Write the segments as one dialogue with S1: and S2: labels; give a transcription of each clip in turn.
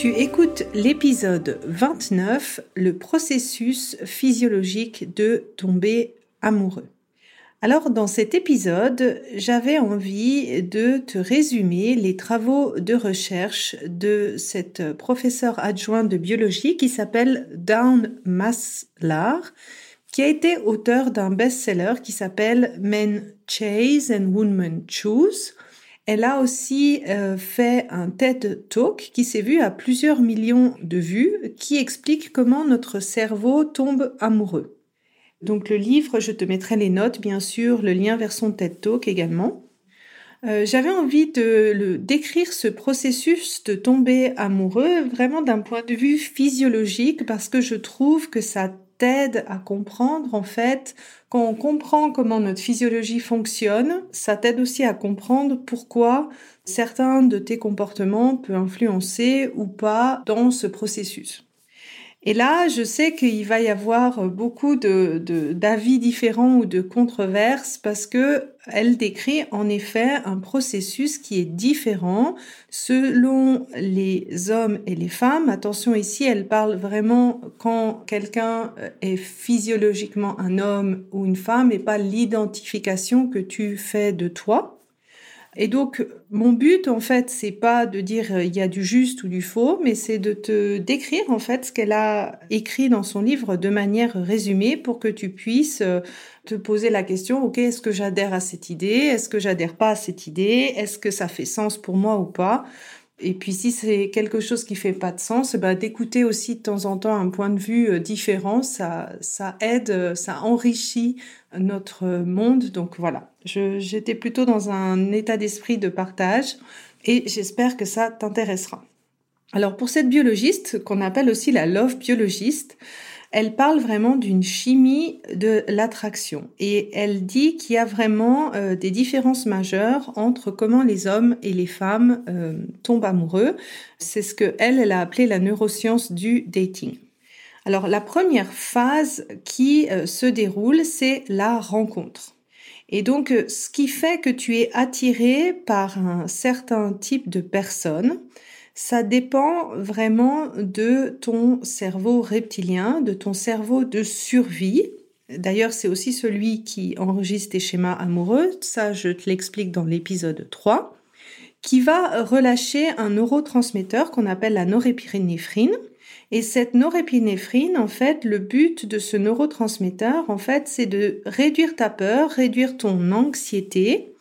S1: Tu écoutes l'épisode 29, le processus physiologique de tomber amoureux. Alors dans cet épisode, j'avais envie de te résumer les travaux de recherche de cette professeure adjointe de biologie qui s'appelle Dawn Maslar, qui a été auteur d'un best-seller qui s'appelle Men Chase and Women Choose elle a aussi euh, fait un TED Talk qui s'est vu à plusieurs millions de vues, qui explique comment notre cerveau tombe amoureux. Donc le livre, je te mettrai les notes, bien sûr, le lien vers son TED Talk également. Euh, j'avais envie de le, décrire ce processus de tomber amoureux vraiment d'un point de vue physiologique parce que je trouve que ça t'aide à comprendre en fait quand on comprend comment notre physiologie fonctionne, ça t'aide aussi à comprendre pourquoi certains de tes comportements peuvent influencer ou pas dans ce processus. Et là, je sais qu'il va y avoir beaucoup d'avis différents ou de controverses parce que elle décrit en effet un processus qui est différent selon les hommes et les femmes. Attention ici, elle parle vraiment quand quelqu'un est physiologiquement un homme ou une femme et pas l'identification que tu fais de toi. Et donc, mon but, en fait, c'est pas de dire euh, il y a du juste ou du faux, mais c'est de te décrire, en fait, ce qu'elle a écrit dans son livre de manière résumée pour que tu puisses euh, te poser la question, OK, est-ce que j'adhère à cette idée? Est-ce que j'adhère pas à cette idée? Est-ce que ça fait sens pour moi ou pas? Et puis si c'est quelque chose qui fait pas de sens, bah, d'écouter aussi de temps en temps un point de vue euh, différent, ça, ça aide, ça enrichit notre monde. Donc voilà, j'étais plutôt dans un état d'esprit de partage et j'espère que ça t'intéressera. Alors pour cette biologiste, qu'on appelle aussi la love biologiste, elle parle vraiment d'une chimie de l'attraction et elle dit qu'il y a vraiment euh, des différences majeures entre comment les hommes et les femmes euh, tombent amoureux. C'est ce que elle, a appelé la neuroscience du dating. Alors la première phase qui euh, se déroule, c'est la rencontre. Et donc ce qui fait que tu es attiré par un certain type de personne, ça dépend vraiment de ton cerveau reptilien, de ton cerveau de survie. D'ailleurs, c'est aussi celui qui enregistre tes schémas amoureux, ça je te l'explique dans l'épisode 3, qui va relâcher un neurotransmetteur qu'on appelle la norépinéphrine. Et cette norépinéphrine, en fait, le but de ce neurotransmetteur, en fait, c'est de réduire ta peur, réduire ton anxiété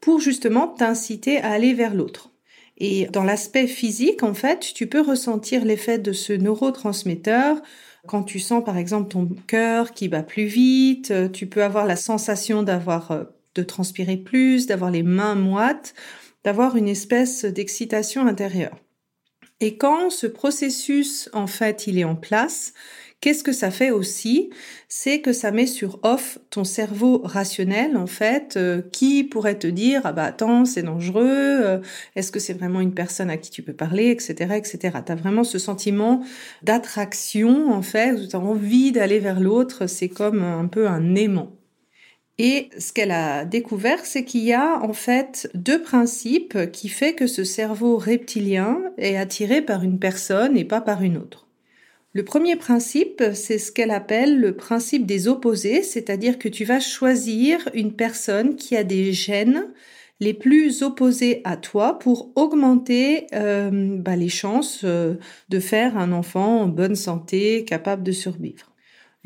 S1: pour justement t'inciter à aller vers l'autre. Et dans l'aspect physique, en fait, tu peux ressentir l'effet de ce neurotransmetteur quand tu sens par exemple ton cœur qui bat plus vite, euh, tu peux avoir la sensation d'avoir euh, de transpirer plus, d'avoir les mains moites, d'avoir une espèce d'excitation intérieure. Et quand ce processus en fait, il est en place, Qu'est-ce que ça fait aussi? C'est que ça met sur off ton cerveau rationnel, en fait, euh, qui pourrait te dire ah bah attends c'est dangereux, euh, est-ce que c'est vraiment une personne à qui tu peux parler, etc., etc. T'as vraiment ce sentiment d'attraction en fait, où t'as envie d'aller vers l'autre, c'est comme un peu un aimant. Et ce qu'elle a découvert, c'est qu'il y a en fait deux principes qui fait que ce cerveau reptilien est attiré par une personne et pas par une autre. Le premier principe, c'est ce qu'elle appelle le principe des opposés, c'est-à-dire que tu vas choisir une personne qui a des gènes les plus opposés à toi pour augmenter euh, bah, les chances euh, de faire un enfant en bonne santé, capable de survivre.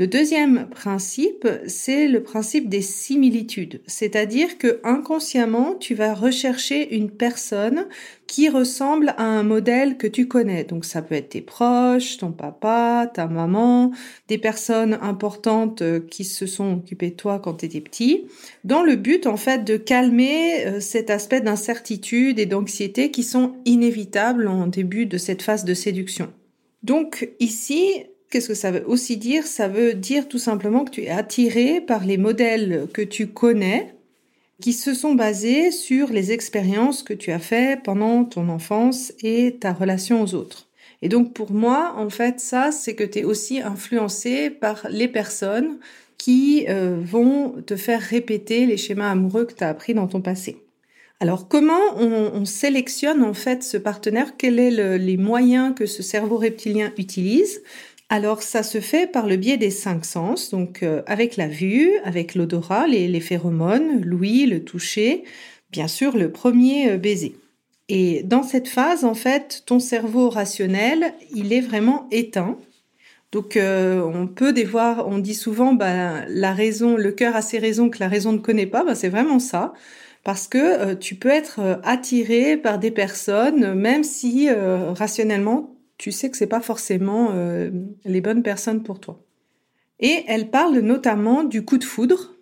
S1: Le deuxième principe, c'est le principe des similitudes, c'est-à-dire que inconsciemment, tu vas rechercher une personne qui ressemble à un modèle que tu connais. Donc ça peut être tes proches, ton papa, ta maman, des personnes importantes euh, qui se sont occupées de toi quand tu étais petit, dans le but en fait de calmer euh, cet aspect d'incertitude et d'anxiété qui sont inévitables en début de cette phase de séduction. Donc ici, Qu'est-ce que ça veut aussi dire? Ça veut dire tout simplement que tu es attiré par les modèles que tu connais, qui se sont basés sur les expériences que tu as faites pendant ton enfance et ta relation aux autres. Et donc pour moi, en fait, ça, c'est que tu es aussi influencé par les personnes qui euh, vont te faire répéter les schémas amoureux que tu as appris dans ton passé. Alors comment on, on, sélectionne en fait ce partenaire? Quels sont les moyens que ce cerveau reptilien utilise? Alors ça se fait par le biais des cinq sens, donc euh, avec la vue, avec l'odorat, les, les, phéromones, l'ouïe, le toucher, bien sûr le premier euh, baiser. Et dans cette phase, en fait, ton cerveau rationnel, il est vraiment éteint. Donc euh, on peut des voir, on dit souvent, bah, la raison, le cœur a ses raisons que la raison ne connaît pas. Bah, c'est vraiment ça parce que tu peux être attiré par des personnes, même si rationnellement tu sais que c'est pas forcément euh, les bonnes personnes pour toi. Et elle parle notamment du coup de foudre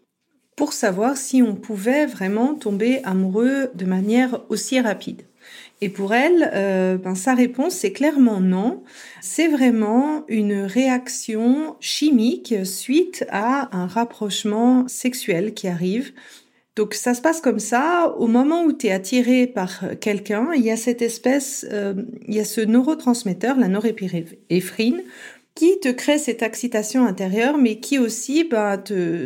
S1: pour savoir si on pouvait vraiment tomber amoureux de manière aussi rapide. Et pour elle, euh, ben, sa réponse, c'est clairement non. C'est vraiment une réaction chimique suite à un rapprochement sexuel qui arrive donc ça se passe comme ça. Au moment où tu es attiré par quelqu'un, il y a cette espèce, euh, il y a ce neurotransmetteur, la norépinéphrine, qui te crée cette excitation intérieure, mais qui aussi, bah,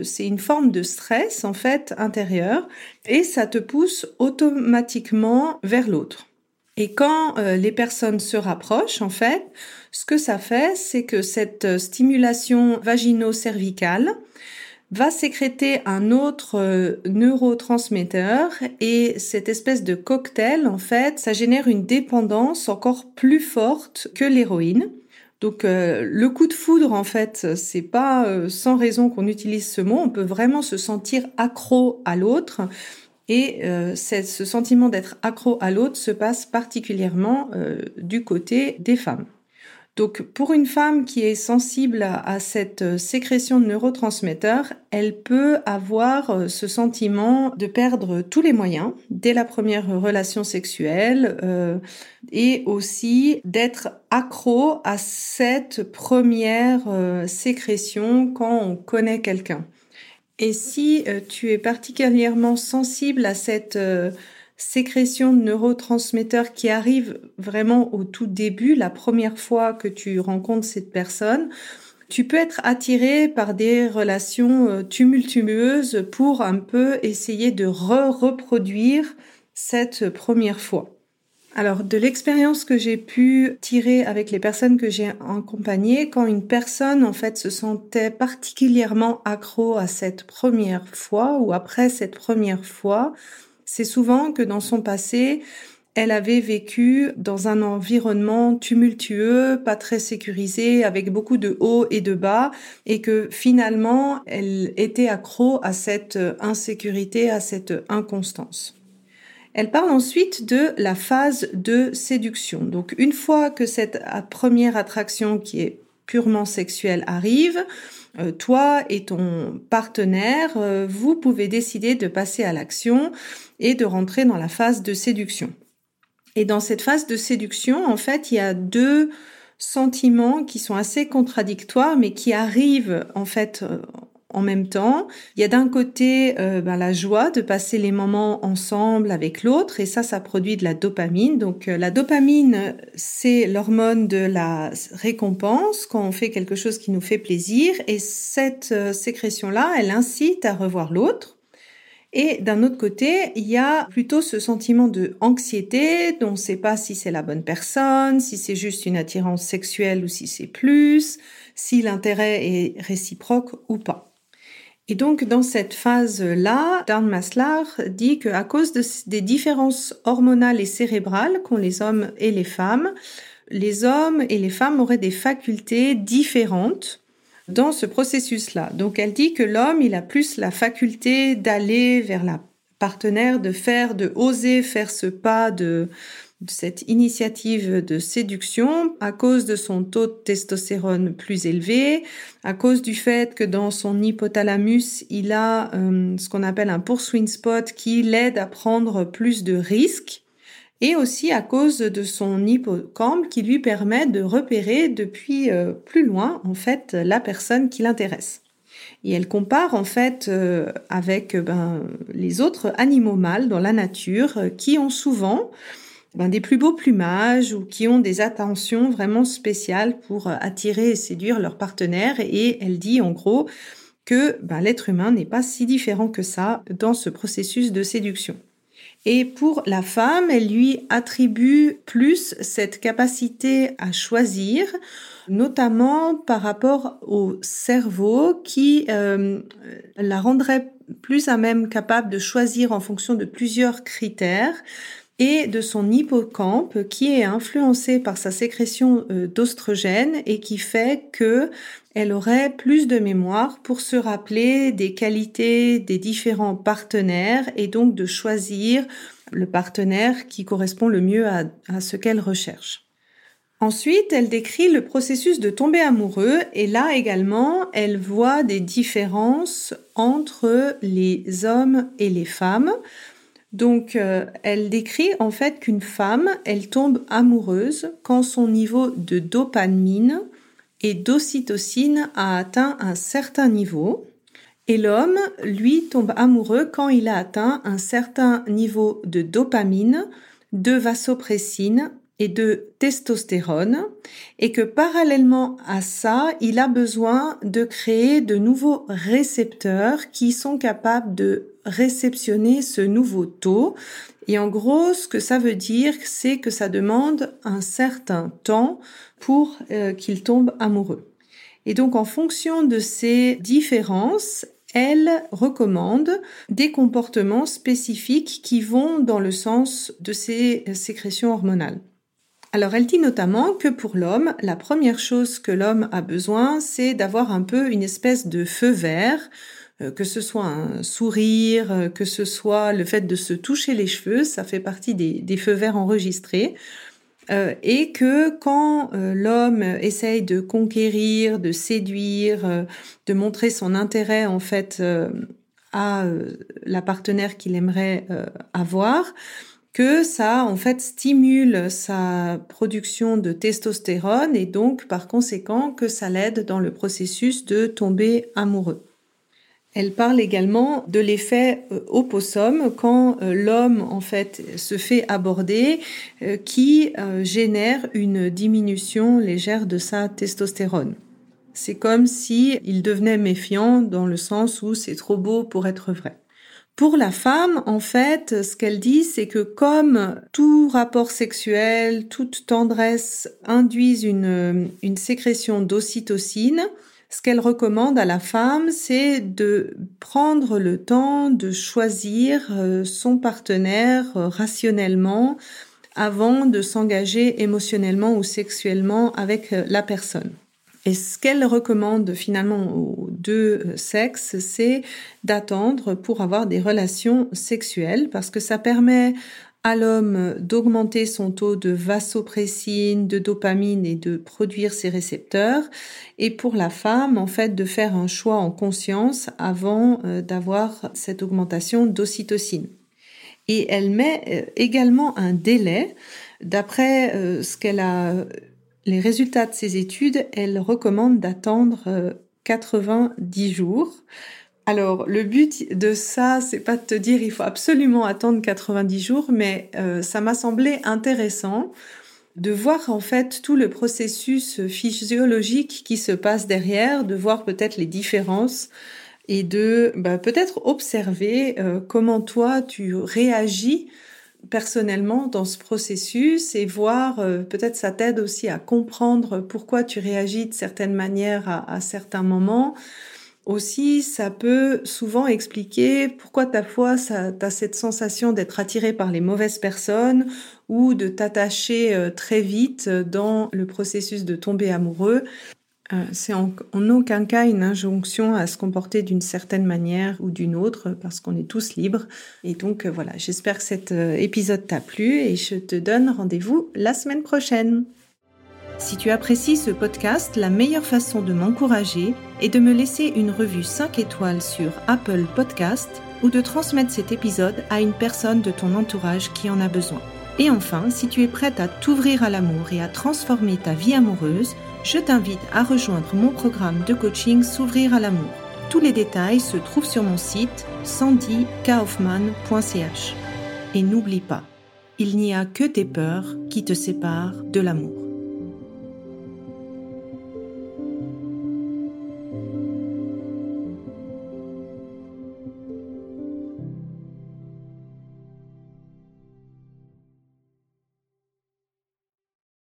S1: c'est une forme de stress en fait intérieur, et ça te pousse automatiquement vers l'autre. Et quand euh, les personnes se rapprochent, en fait, ce que ça fait, c'est que cette stimulation vagino-cervicale va sécréter un autre euh, neurotransmetteur et cette espèce de cocktail, en fait, ça génère une dépendance encore plus forte que l'héroïne. Donc euh, le coup de foudre, en fait, c'est pas euh, sans raison qu'on utilise ce mot. On peut vraiment se sentir accro à l'autre. Et ce sentiment d'être accro à l'autre se passe particulièrement du côté des femmes. Donc pour une femme qui est sensible à, cette euh, sécrétion de neurotransmetteurs, elle peut avoir euh, ce sentiment de perdre tous les moyens dès la première relation sexuelle euh, et aussi d'être accro à cette première sécrétion quand on connaît quelqu'un. Et si tu es particulièrement sensible à cette sécrétion de neurotransmetteurs qui arrive vraiment au tout début, la première fois que tu rencontres cette personne, tu peux être attiré par des relations euh, tumultueuses pour un peu essayer de re-reproduire cette première fois. Alors, de l'expérience que j'ai pu tirer avec les personnes que j'ai accompagnées, quand une personne, en fait, se sentait particulièrement accro à cette première fois ou après cette première fois, c'est souvent que dans son passé, elle avait vécu dans un environnement tumultueux, pas très sécurisé, avec beaucoup de hauts et de bas, et que finalement, elle était accro à cette insécurité, à cette inconstance. Elle parle ensuite de la phase de séduction. Donc une fois que cette première attraction qui est purement sexuelle arrive, euh, toi et ton partenaire, euh, vous pouvez décider de passer à l'action et de rentrer dans la phase de séduction. Et dans cette phase de séduction, en fait, il y a deux sentiments qui sont assez contradictoires, mais qui arrivent en fait euh, en même temps. Il y a d'un côté euh, ben, la joie de passer les moments ensemble avec l'autre, et ça, ça produit de la dopamine. Donc euh, la dopamine, c'est l'hormone de la récompense quand on fait quelque chose qui nous fait plaisir, et cette sécrétion-là, elle incite à revoir l'autre. Et d'un autre côté, il y a plutôt ce sentiment de anxiété dont on ne sait pas si c'est la bonne personne, si c'est juste une attirance sexuelle ou si c'est plus, si l'intérêt est réciproque ou pas. Et donc, dans cette phase-là, Dan Maslar dit qu'à cause des différences hormonales et cérébrales qu'ont les hommes et les femmes, les hommes et les femmes auraient des facultés différentes dans ce processus-là. Donc elle dit que l'homme, il a plus la faculté d'aller vers la partenaire, de faire, de oser faire ce pas de, cette initiative de séduction à cause de son taux de testostérone plus élevé, à cause du fait que dans son hypothalamus, il a euh, ce qu'on appelle un pursuing spot qui l'aide à prendre plus de risques et aussi à cause de son hippocampe qui lui permet de repérer depuis euh, plus loin en fait la personne qui l'intéresse. Et elle compare en fait euh, avec ben, les autres animaux mâles dans la nature qui ont souvent ben, des plus beaux plumages ou qui ont des attentions vraiment spéciales pour attirer et séduire leur partenaire. Et elle dit en gros que ben, l'être humain n'est pas si différent que ça dans ce processus de séduction. Et pour la femme, elle lui attribue plus cette capacité à choisir, notamment par rapport au cerveau qui euh, la rendrait plus à même capable de choisir en fonction de plusieurs critères et de son hippocampe qui est influencé par sa sécrétion euh, d'ostrogène et qui fait que elle aurait plus de mémoire pour se rappeler des qualités des différents partenaires et donc de choisir le partenaire qui correspond le mieux à, à ce qu'elle recherche. Ensuite, elle décrit le processus de tomber amoureux et là également, elle voit des différences entre les hommes et les femmes. Donc, euh, elle décrit en fait qu'une femme, elle tombe amoureuse quand son niveau de dopamine et d'ocytocine a atteint un certain niveau. Et l'homme, lui, tombe amoureux quand il a atteint un certain niveau de dopamine, de vasopressine et de testostérone et que parallèlement à ça, il a besoin de créer de nouveaux récepteurs qui sont capables de réceptionner ce nouveau taux. Et en gros, ce que ça veut dire, c'est que ça demande un certain temps pour euh, qu'il tombe amoureux. Et donc, en fonction de ces différences, elle recommande des comportements spécifiques qui vont dans le sens de ces sécrétions hormonales. Alors elle dit notamment que pour l'homme, la première chose que l'homme a besoin, c'est d'avoir un peu une espèce de feu vert, euh, que ce soit un sourire, euh, que ce soit le fait de se toucher les cheveux, ça fait partie des, feux verts enregistrés. Euh, et que quand l'homme essaye de conquérir, de séduire, de montrer son intérêt en fait à la partenaire qu'il aimerait avoir, que ça en fait stimule sa production de testostérone et donc par conséquent que ça l'aide dans le processus de tomber amoureux. Elle parle également de l'effet euh, opossum quand euh, l'homme en fait se fait aborder euh, qui génère une diminution légère de sa testostérone. C'est comme si il devenait méfiant dans le sens où c'est trop beau pour être vrai. Pour la femme, en fait, ce qu'elle dit, c'est que comme tout rapport sexuel, toute tendresse induisent une, une sécrétion d'ocytocine, ce qu'elle recommande à la femme, c'est de prendre le temps de choisir euh, son partenaire euh, rationnellement avant de s'engager émotionnellement ou sexuellement avec euh, la personne. Et ce qu'elle recommande finalement aux deux euh, sexes, c'est d'attendre pour avoir des relations sexuelles parce que ça permet à l'homme d'augmenter son taux de vasopressine, de dopamine et de produire ses récepteurs, et pour la femme, en fait, de faire un choix en conscience avant euh, d'avoir cette augmentation d'ocytocine. Et elle met euh, également un délai. D'après ce qu'elle a les résultats de ces études, elle recommande d'attendre 90 euh, jours. Alors, le but de ça, c'est pas de te dire il faut absolument attendre 90 jours, mais euh, ça m'a semblé intéressant de voir en fait tout le processus physiologique qui se passe derrière, de voir peut-être les différences et de bah, peut-être observer euh, comment toi tu réagis personnellement dans ce processus et voir, euh, peut-être ça t'aide aussi à comprendre pourquoi tu réagis de certaines manières à, certains moments. Aussi, ça peut souvent expliquer pourquoi ta foi, ça, as cette sensation d'être attiré par les mauvaises personnes ou de t'attacher euh, très vite dans le processus de tomber amoureux. Euh, c'est en, aucun cas une injonction à se comporter d'une certaine manière ou d'une autre parce qu'on est tous libres. Et donc euh, voilà, j'espère que cet euh, épisode t'a plu et je te donne rendez-vous la semaine prochaine. Si tu apprécies ce podcast, la meilleure façon de m'encourager est de me laisser une revue 5 étoiles sur Apple Podcast ou de transmettre cet épisode à une personne de ton entourage qui en a besoin. Et enfin, si tu es prête à t'ouvrir à l'amour et à transformer ta vie amoureuse, je t'invite à rejoindre mon programme de coaching S'ouvrir à l'amour. Tous les détails se trouvent sur mon site sandykaufman.ch. Et n'oublie pas, il n'y a que tes peurs qui te séparent de l'amour.